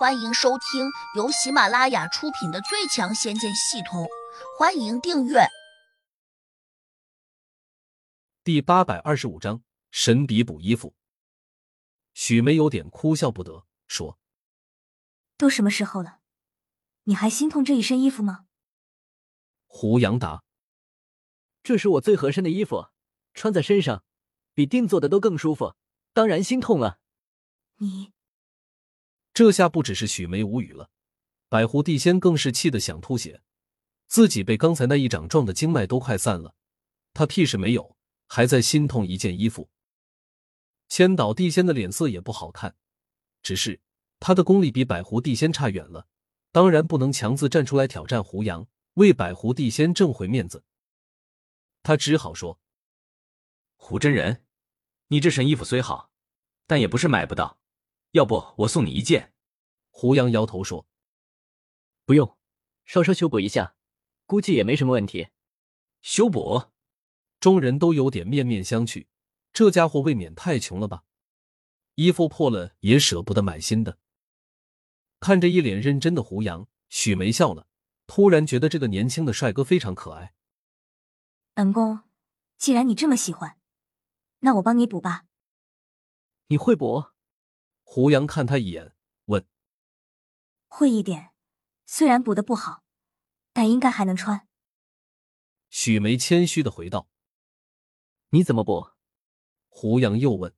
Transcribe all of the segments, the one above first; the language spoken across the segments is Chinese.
欢迎收听由喜马拉雅出品的《最强仙剑系统》，欢迎订阅。第八百二十五章神笔补衣服。许梅有点哭笑不得，说：“都什么时候了，你还心痛这一身衣服吗？”胡杨答：“这是我最合身的衣服，穿在身上比定做的都更舒服，当然心痛了。”你。这下不只是许梅无语了，百狐地仙更是气得想吐血，自己被刚才那一掌撞的经脉都快散了，他屁事没有，还在心痛一件衣服。千岛地仙的脸色也不好看，只是他的功力比百狐地仙差远了，当然不能强自站出来挑战胡杨，为百狐地仙挣回面子。他只好说：“胡真人，你这身衣服虽好，但也不是买不到。”要不我送你一件。胡杨摇头说：“不用，稍稍修补一下，估计也没什么问题。”修补，众人都有点面面相觑。这家伙未免太穷了吧？衣服破了也舍不得买新的。看着一脸认真的胡杨，许梅笑了，突然觉得这个年轻的帅哥非常可爱。本宫，既然你这么喜欢，那我帮你补吧。你会补？胡杨看他一眼，问：“会一点，虽然补的不好，但应该还能穿。”许梅谦虚的回道：“你怎么补？”胡杨又问：“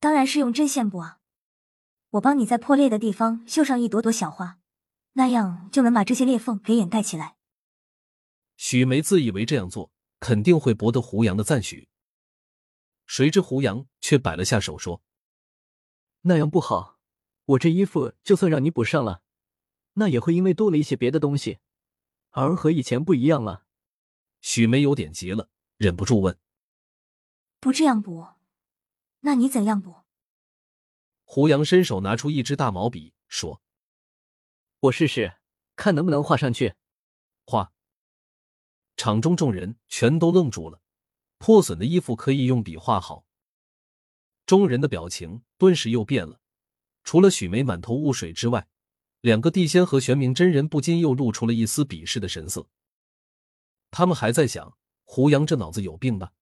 当然是用针线补啊！我帮你在破裂的地方绣上一朵朵小花，那样就能把这些裂缝给掩盖起来。”许梅自以为这样做肯定会博得胡杨的赞许，谁知胡杨却摆了下手说。那样不好，我这衣服就算让你补上了，那也会因为多了一些别的东西，而和以前不一样了。许梅有点急了，忍不住问：“不这样补，那你怎样补？”胡杨伸手拿出一支大毛笔，说：“我试试，看能不能画上去。”画。场中众人全都愣住了，破损的衣服可以用笔画好。众人的表情顿时又变了，除了许梅满头雾水之外，两个地仙和玄冥真人不禁又露出了一丝鄙视的神色。他们还在想：胡杨这脑子有病吧？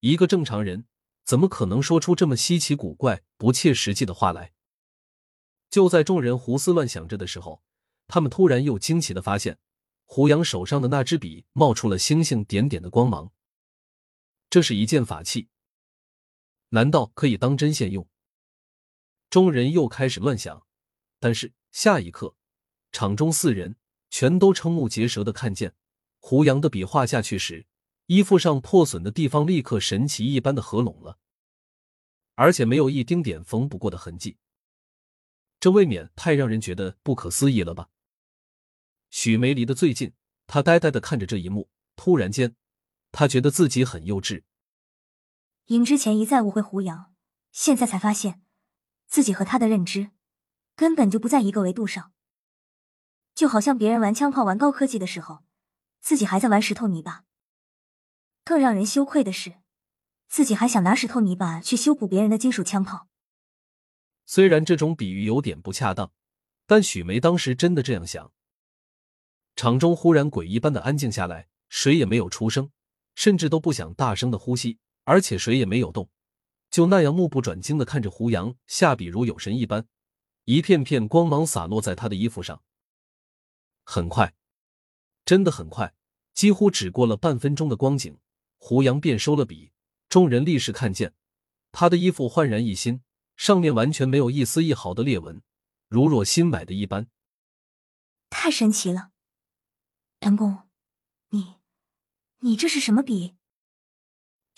一个正常人怎么可能说出这么稀奇古怪、不切实际的话来？就在众人胡思乱想着的时候，他们突然又惊奇的发现，胡杨手上的那支笔冒出了星星点点的光芒。这是一件法器。难道可以当针线用？众人又开始乱想，但是下一刻，场中四人全都瞠目结舌的看见胡杨的笔画下去时，衣服上破损的地方立刻神奇一般的合拢了，而且没有一丁点缝不过的痕迹。这未免太让人觉得不可思议了吧？许梅离得最近，他呆呆的看着这一幕，突然间，他觉得自己很幼稚。因之前一再误会胡杨，现在才发现自己和他的认知根本就不在一个维度上。就好像别人玩枪炮、玩高科技的时候，自己还在玩石头泥巴。更让人羞愧的是，自己还想拿石头泥巴去修补别人的金属枪炮。虽然这种比喻有点不恰当，但许梅当时真的这样想。场中忽然鬼一般的安静下来，谁也没有出声，甚至都不想大声的呼吸。而且谁也没有动，就那样目不转睛的看着胡杨下笔如有神一般，一片片光芒洒落在他的衣服上。很快，真的很快，几乎只过了半分钟的光景，胡杨便收了笔。众人立时看见他的衣服焕然一新，上面完全没有一丝一毫的裂纹，如若新买的一般。太神奇了，本宫，你，你这是什么笔？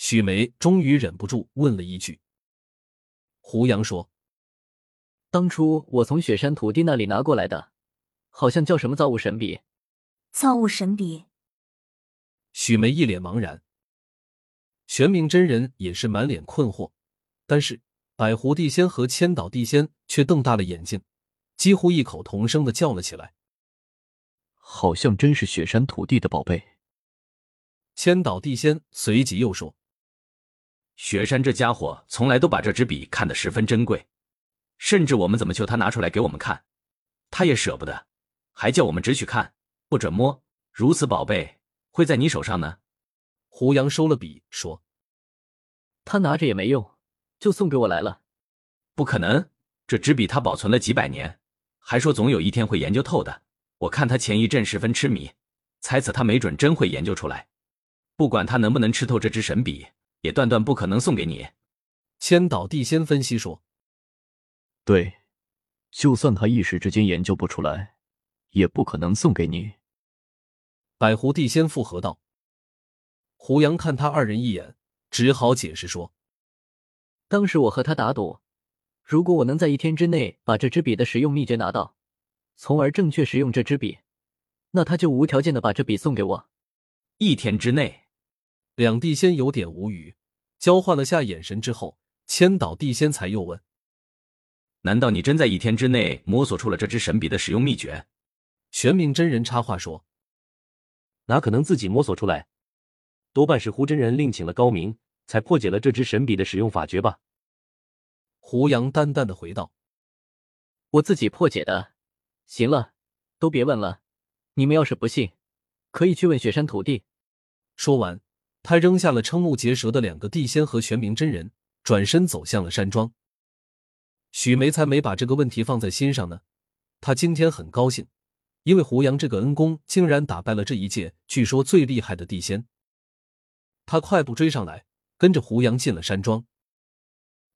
许梅终于忍不住问了一句：“胡杨说，当初我从雪山土地那里拿过来的，好像叫什么造物神笔。”造物神笔。许梅一脸茫然，玄冥真人也是满脸困惑，但是百狐地仙和千岛地仙却瞪大了眼睛，几乎异口同声的叫了起来：“好像真是雪山土地的宝贝。”千岛地仙随即又说。雪山这家伙从来都把这支笔看得十分珍贵，甚至我们怎么求他拿出来给我们看，他也舍不得，还叫我们只许看，不准摸。如此宝贝会在你手上呢？胡杨收了笔说：“他拿着也没用，就送给我来了。不可能，这支笔他保存了几百年，还说总有一天会研究透的。我看他前一阵十分痴迷，猜测他没准真会研究出来。不管他能不能吃透这支神笔，也断断不可能送给你。”千岛地仙分析说：“对，就算他一时之间研究不出来，也不可能送给你。”百狐地仙附和道。胡杨看他二人一眼，只好解释说：“当时我和他打赌，如果我能在一天之内把这支笔的使用秘诀拿到，从而正确使用这支笔，那他就无条件的把这笔送给我。一天之内，两地仙有点无语，交换了下眼神之后，千岛地仙才又问：难道你真在一天之内摸索出了这支神笔的使用秘诀？玄冥真人插话说：哪可能自己摸索出来？多半是胡真人另请了高明，才破解了这支神笔的使用法诀吧。胡杨淡淡的回道：“我自己破解的。行了，都别问了。你们要是不信，可以去问雪山土地。”说完，他扔下了瞠目结舌的两个地仙和玄冥真人，转身走向了山庄。许梅才没把这个问题放在心上呢。他今天很高兴，因为胡杨这个恩公竟然打败了这一届据说最厉害的地仙。他快步追上来，跟着胡杨进了山庄。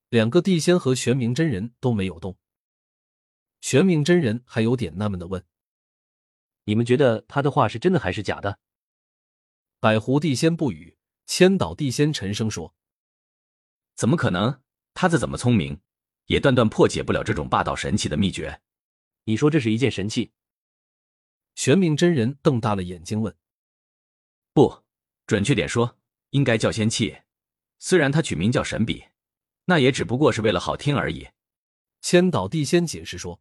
两个地仙和玄冥真人都没有动。玄冥真人还有点纳闷的问：“你们觉得他的话是真的还是假的？”百狐地仙不语，千岛地仙沉声说：“怎么可能？他再怎么聪明，也断断破解不了这种霸道神器的秘诀。你说这是一件神器？”玄冥真人瞪大了眼睛问：“不准确点说。”应该叫仙器，虽然它取名叫神笔，那也只不过是为了好听而已。千岛地仙解释说：“